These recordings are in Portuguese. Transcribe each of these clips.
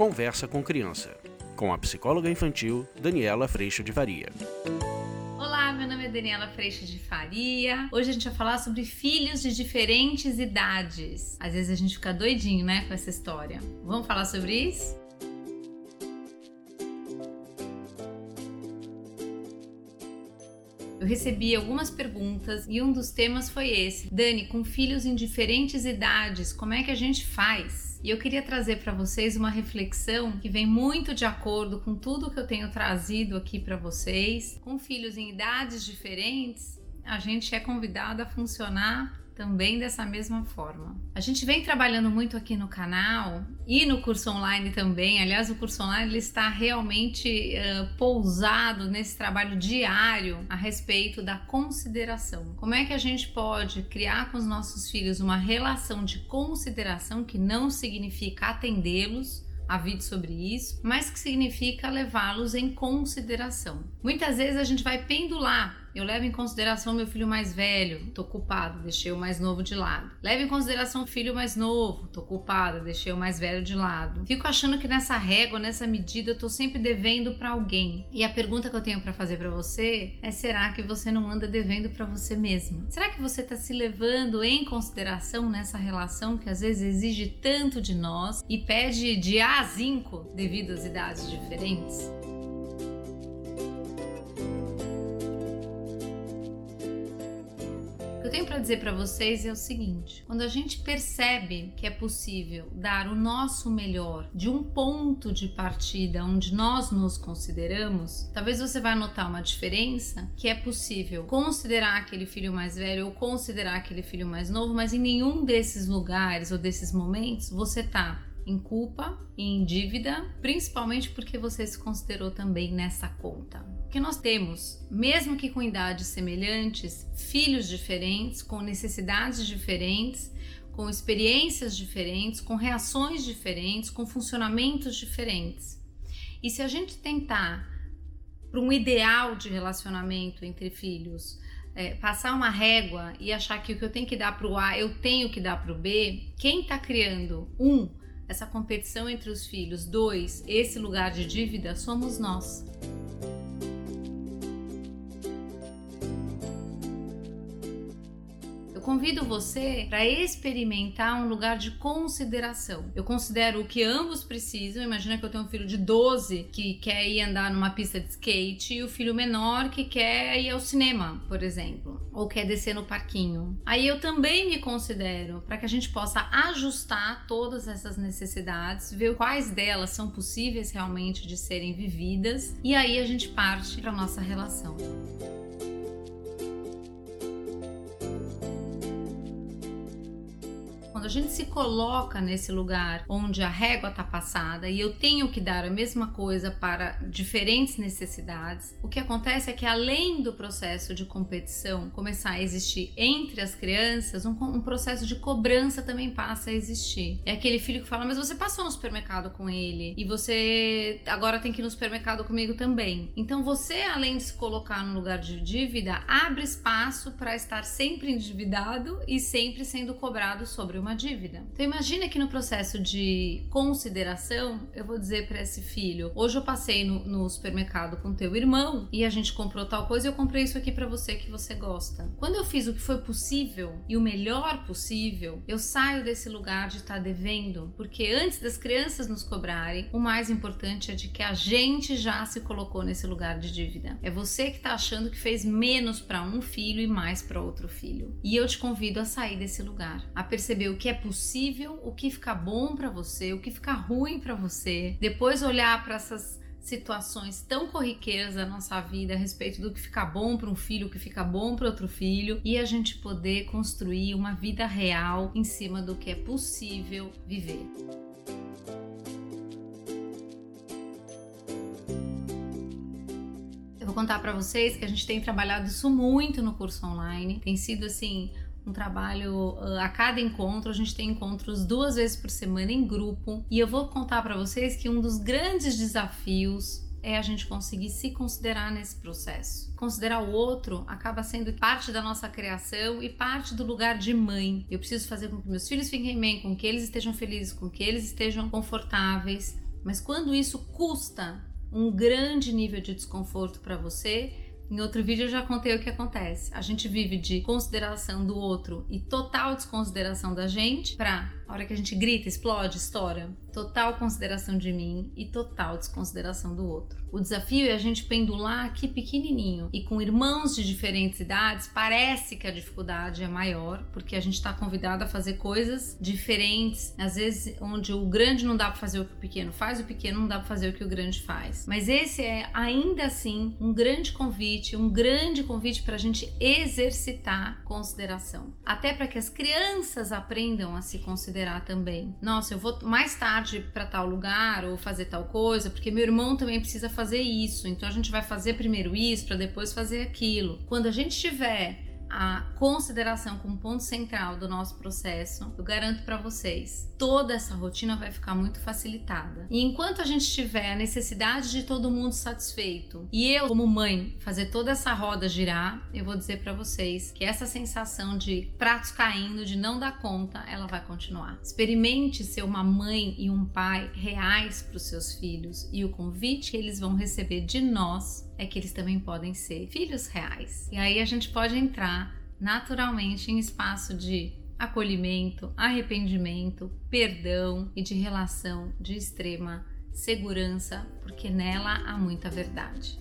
Conversa com Criança, com a psicóloga infantil Daniela Freixo de Faria. Olá, meu nome é Daniela Freixo de Faria. Hoje a gente vai falar sobre filhos de diferentes idades. Às vezes a gente fica doidinho, né, com essa história. Vamos falar sobre isso? eu recebi algumas perguntas e um dos temas foi esse. Dani, com filhos em diferentes idades, como é que a gente faz? E eu queria trazer para vocês uma reflexão que vem muito de acordo com tudo que eu tenho trazido aqui para vocês. Com filhos em idades diferentes, a gente é convidado a funcionar também dessa mesma forma. A gente vem trabalhando muito aqui no canal e no curso online também. Aliás, o curso online ele está realmente uh, pousado nesse trabalho diário a respeito da consideração. Como é que a gente pode criar com os nossos filhos uma relação de consideração que não significa atendê-los, há vídeo sobre isso, mas que significa levá-los em consideração. Muitas vezes a gente vai pendular eu levo em consideração meu filho mais velho, tô culpado, deixei o mais novo de lado. Levo em consideração o filho mais novo, tô culpada, deixei o mais velho de lado. Fico achando que nessa régua, nessa medida, eu tô sempre devendo para alguém. E a pergunta que eu tenho para fazer para você é: será que você não anda devendo para você mesma? Será que você tá se levando em consideração nessa relação que às vezes exige tanto de nós e pede de A a 5 devido às idades diferentes? Para dizer para vocês é o seguinte: quando a gente percebe que é possível dar o nosso melhor de um ponto de partida onde nós nos consideramos, talvez você vá notar uma diferença que é possível considerar aquele filho mais velho ou considerar aquele filho mais novo, mas em nenhum desses lugares ou desses momentos você tá em culpa e em dívida, principalmente porque você se considerou também nessa conta. Que nós temos, mesmo que com idades semelhantes, filhos diferentes, com necessidades diferentes, com experiências diferentes, com reações diferentes, com funcionamentos diferentes. E se a gente tentar para um ideal de relacionamento entre filhos, é, passar uma régua e achar que o que eu tenho que dar para o A eu tenho que dar para o B, quem está criando um essa competição entre os filhos. Dois, esse lugar de dívida somos nós. Convido você para experimentar um lugar de consideração. Eu considero o que ambos precisam. Imagina que eu tenho um filho de 12 que quer ir andar numa pista de skate e o filho menor que quer ir ao cinema, por exemplo, ou quer descer no parquinho. Aí eu também me considero para que a gente possa ajustar todas essas necessidades, ver quais delas são possíveis realmente de serem vividas e aí a gente parte para nossa relação. Gente se coloca nesse lugar onde a régua está passada e eu tenho que dar a mesma coisa para diferentes necessidades, o que acontece é que além do processo de competição começar a existir entre as crianças, um, um processo de cobrança também passa a existir. É aquele filho que fala: Mas você passou no supermercado com ele e você agora tem que ir no supermercado comigo também. Então você, além de se colocar no lugar de dívida, abre espaço para estar sempre endividado e sempre sendo cobrado sobre uma dívida. Então imagina que no processo de consideração, eu vou dizer para esse filho: hoje eu passei no, no, supermercado com teu irmão e a gente comprou tal coisa e eu comprei isso aqui para você que você gosta. Quando eu fiz o que foi possível e o melhor possível, eu saio desse lugar de estar tá devendo, porque antes das crianças nos cobrarem, o mais importante é de que a gente já se colocou nesse lugar de dívida. É você que está achando que fez menos para um filho e mais para outro filho. E eu te convido a sair desse lugar, a perceber o que é possível, o que fica bom para você, o que fica ruim para você. Depois olhar para essas situações tão corriqueiras da nossa vida a respeito do que fica bom para um filho, o que fica bom para outro filho e a gente poder construir uma vida real em cima do que é possível viver. Eu vou contar para vocês que a gente tem trabalhado isso muito no curso online. Tem sido assim um trabalho a cada encontro. A gente tem encontros duas vezes por semana em grupo. E eu vou contar para vocês que um dos grandes desafios é a gente conseguir se considerar nesse processo. Considerar o outro acaba sendo parte da nossa criação e parte do lugar de mãe. Eu preciso fazer com que meus filhos fiquem bem, com que eles estejam felizes, com que eles estejam confortáveis. Mas quando isso custa um grande nível de desconforto para você, em outro vídeo eu já contei o que acontece. A gente vive de consideração do outro e total desconsideração da gente para a hora que a gente grita, explode, estoura, total consideração de mim e total desconsideração do outro. O desafio é a gente pendular aqui pequenininho e com irmãos de diferentes idades, parece que a dificuldade é maior, porque a gente está convidado a fazer coisas diferentes, às vezes onde o grande não dá para fazer o que o pequeno faz, o pequeno não dá para fazer o que o grande faz. Mas esse é ainda assim um grande convite, um grande convite para a gente exercitar consideração, até para que as crianças aprendam a se considerar também. Nossa, eu vou mais tarde para tal lugar ou fazer tal coisa, porque meu irmão também precisa fazer isso, então a gente vai fazer primeiro isso para depois fazer aquilo. Quando a gente tiver a consideração como ponto central do nosso processo, eu garanto para vocês, toda essa rotina vai ficar muito facilitada. E enquanto a gente tiver a necessidade de todo mundo satisfeito e eu, como mãe, fazer toda essa roda girar, eu vou dizer para vocês que essa sensação de pratos caindo, de não dar conta, ela vai continuar. Experimente ser uma mãe e um pai reais para os seus filhos e o convite que eles vão receber de nós é que eles também podem ser filhos reais. E aí a gente pode entrar naturalmente em espaço de acolhimento, arrependimento, perdão e de relação de extrema segurança, porque nela há muita verdade.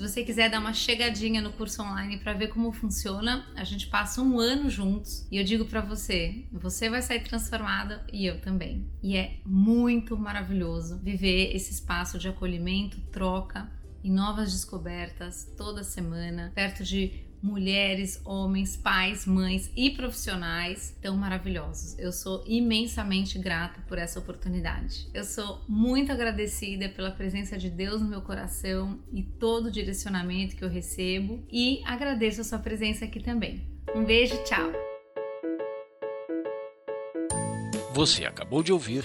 Você quiser dar uma chegadinha no curso online para ver como funciona, a gente passa um ano juntos e eu digo para você, você vai sair transformada e eu também. E é muito maravilhoso viver esse espaço de acolhimento, troca e novas descobertas toda semana, perto de mulheres, homens, pais, mães e profissionais tão maravilhosos. Eu sou imensamente grata por essa oportunidade. Eu sou muito agradecida pela presença de Deus no meu coração e todo o direcionamento que eu recebo e agradeço a sua presença aqui também. Um beijo, tchau. Você acabou de ouvir